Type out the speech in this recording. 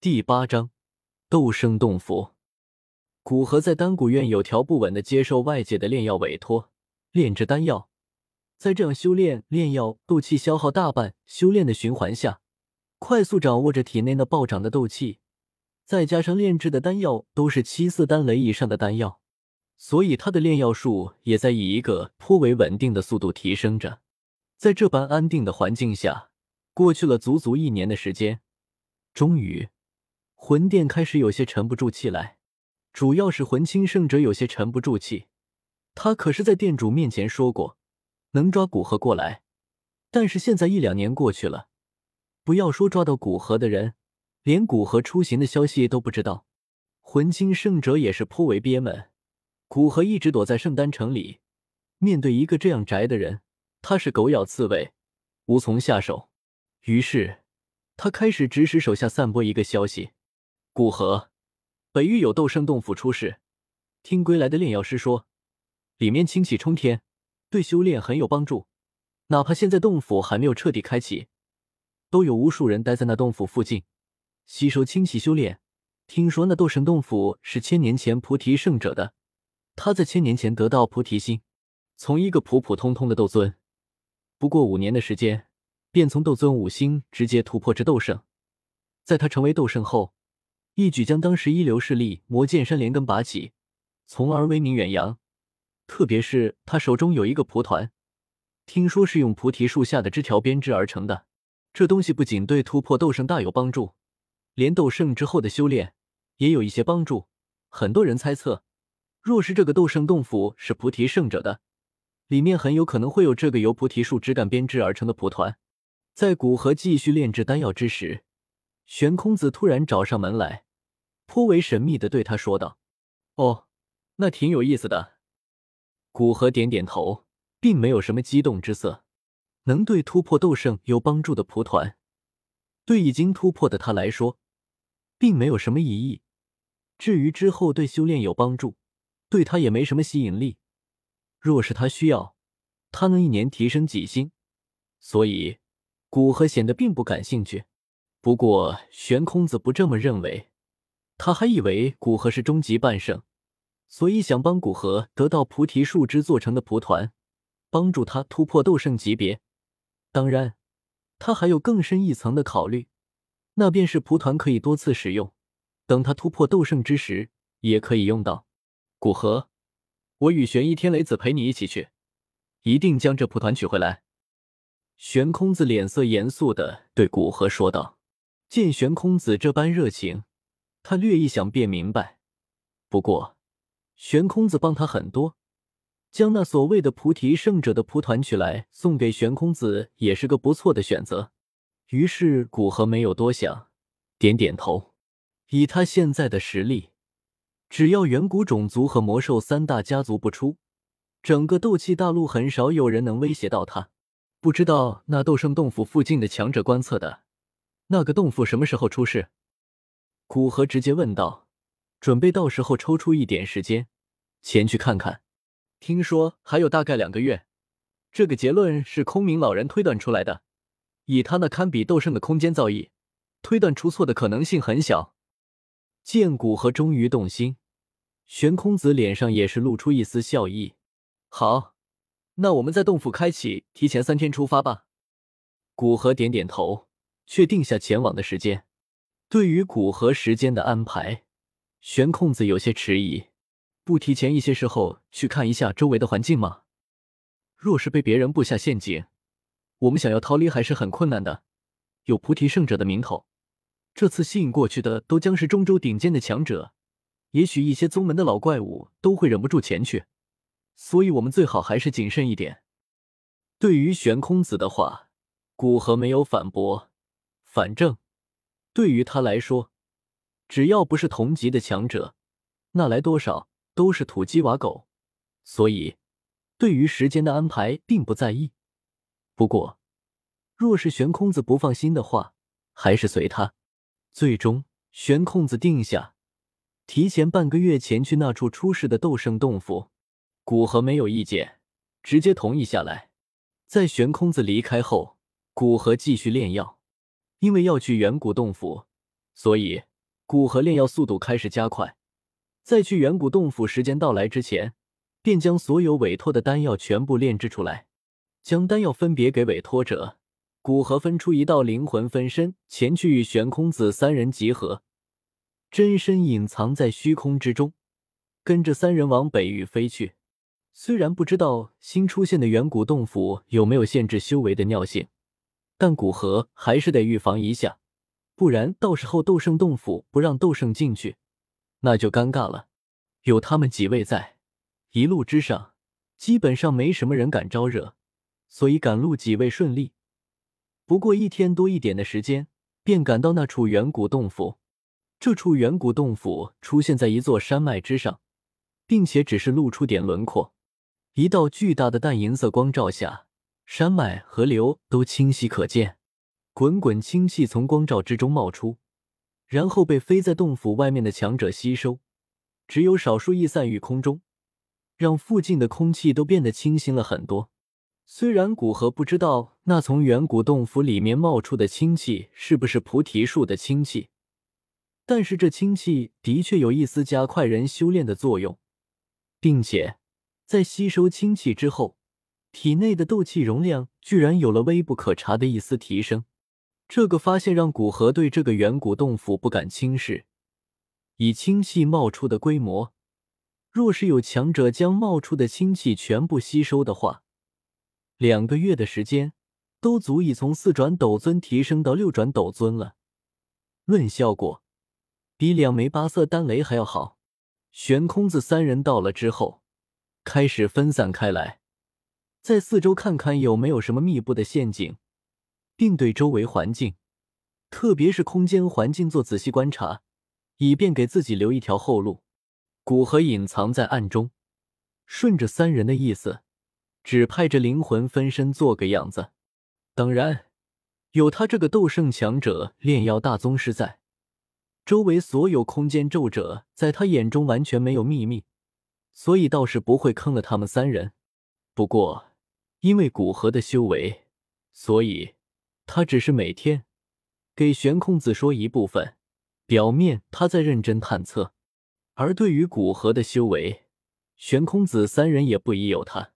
第八章斗圣洞府。古河在丹谷院有条不紊的接受外界的炼药委托，炼制丹药。在这样修炼、炼药、斗气消耗大半、修炼的循环下，快速掌握着体内那暴涨的斗气，再加上炼制的丹药都是七四丹雷以上的丹药，所以他的炼药术也在以一个颇为稳定的速度提升着。在这般安定的环境下，过去了足足一年的时间，终于，魂殿开始有些沉不住气来。主要是魂清圣者有些沉不住气，他可是在店主面前说过。能抓古河过来，但是现在一两年过去了，不要说抓到古河的人，连古河出行的消息都不知道。魂清圣者也是颇为憋闷。古河一直躲在圣丹城里，面对一个这样宅的人，他是狗咬刺猬，无从下手。于是他开始指使手下散播一个消息：古河北域有斗圣洞府出事，听归来的炼药师说，里面清气冲天。对修炼很有帮助，哪怕现在洞府还没有彻底开启，都有无数人待在那洞府附近，吸收清气修炼。听说那斗神洞府是千年前菩提圣者的，他在千年前得到菩提心，从一个普普通通的斗尊，不过五年的时间，便从斗尊五星直接突破至斗圣。在他成为斗圣后，一举将当时一流势力魔剑山连根拔起，从而威名远扬。特别是他手中有一个蒲团，听说是用菩提树下的枝条编织而成的。这东西不仅对突破斗圣大有帮助，连斗圣之后的修炼也有一些帮助。很多人猜测，若是这个斗圣洞府是菩提圣者的，里面很有可能会有这个由菩提树枝干编织而成的蒲团。在古河继续炼制丹药之时，玄空子突然找上门来，颇为神秘的对他说道：“哦，那挺有意思的。”古河点点头，并没有什么激动之色。能对突破斗圣有帮助的蒲团，对已经突破的他来说，并没有什么意义。至于之后对修炼有帮助，对他也没什么吸引力。若是他需要，他能一年提升几星，所以古河显得并不感兴趣。不过玄空子不这么认为，他还以为古河是终极半圣。所以想帮古河得到菩提树枝做成的蒲团，帮助他突破斗圣级别。当然，他还有更深一层的考虑，那便是蒲团可以多次使用，等他突破斗圣之时也可以用到。古河，我与玄一天雷子陪你一起去，一定将这蒲团取回来。玄空子脸色严肃的对古河说道。见玄空子这般热情，他略一想便明白。不过。玄空子帮他很多，将那所谓的菩提圣者的蒲团取来送给玄空子也是个不错的选择。于是古河没有多想，点点头。以他现在的实力，只要远古种族和魔兽三大家族不出，整个斗气大陆很少有人能威胁到他。不知道那斗圣洞府附近的强者观测的那个洞府什么时候出世？古河直接问道。准备到时候抽出一点时间前去看看。听说还有大概两个月，这个结论是空明老人推断出来的。以他那堪比斗圣的空间造诣，推断出错的可能性很小。见古河终于动心，玄空子脸上也是露出一丝笑意。好，那我们在洞府开启提前三天出发吧。古河点点头，确定下前往的时间。对于古河时间的安排。玄空子有些迟疑，不提前一些时候去看一下周围的环境吗？若是被别人布下陷阱，我们想要逃离还是很困难的。有菩提圣者的名头，这次吸引过去的都将是中州顶尖的强者，也许一些宗门的老怪物都会忍不住前去，所以我们最好还是谨慎一点。对于玄空子的话，古河没有反驳，反正对于他来说。只要不是同级的强者，那来多少都是土鸡瓦狗，所以对于时间的安排并不在意。不过，若是玄空子不放心的话，还是随他。最终，玄空子定下提前半个月前去那处出事的斗圣洞府。古河没有意见，直接同意下来。在玄空子离开后，古河继续炼药，因为要去远古洞府，所以。古河炼药速度开始加快，在去远古洞府时间到来之前，便将所有委托的丹药全部炼制出来，将丹药分别给委托者。古河分出一道灵魂分身，前去与玄空子三人集合，真身隐藏在虚空之中，跟着三人往北域飞去。虽然不知道新出现的远古洞府有没有限制修为的尿性，但古河还是得预防一下。不然，到时候斗圣洞府不让斗圣进去，那就尴尬了。有他们几位在，一路之上基本上没什么人敢招惹，所以赶路几位顺利。不过一天多一点的时间，便赶到那处远古洞府。这处远古洞府出现在一座山脉之上，并且只是露出点轮廓。一道巨大的淡银色光照下，山脉、河流都清晰可见。滚滚清气从光照之中冒出，然后被飞在洞府外面的强者吸收，只有少数逸散于空中，让附近的空气都变得清新了很多。虽然古河不知道那从远古洞府里面冒出的清气是不是菩提树的清气，但是这清气的确有一丝加快人修炼的作用，并且在吸收清气之后，体内的斗气容量居然有了微不可察的一丝提升。这个发现让古河对这个远古洞府不敢轻视。以清气冒出的规模，若是有强者将冒出的清气全部吸收的话，两个月的时间都足以从四转斗尊提升到六转斗尊了。论效果，比两枚八色丹雷还要好。悬空子三人到了之后，开始分散开来，在四周看看有没有什么密布的陷阱。并对周围环境，特别是空间环境做仔细观察，以便给自己留一条后路。古河隐藏在暗中，顺着三人的意思，只派着灵魂分身做个样子。当然，有他这个斗圣强者、炼药大宗师在，周围所有空间咒者在他眼中完全没有秘密，所以倒是不会坑了他们三人。不过，因为古河的修为，所以。他只是每天给玄空子说一部分，表面他在认真探测，而对于古河的修为，玄空子三人也不宜有他。